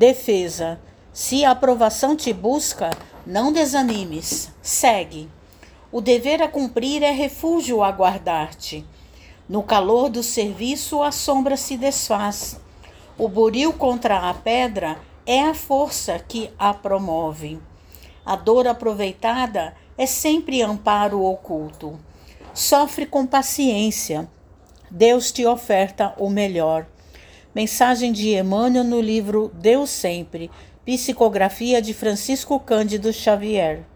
Defesa. Se a aprovação te busca, não desanimes. Segue. O dever a cumprir é refúgio a guardar-te. No calor do serviço, a sombra se desfaz. O buril contra a pedra é a força que a promove. A dor aproveitada é sempre amparo oculto. Sofre com paciência. Deus te oferta o melhor. Mensagem de Emmanuel no livro Deus Sempre, psicografia de Francisco Cândido Xavier.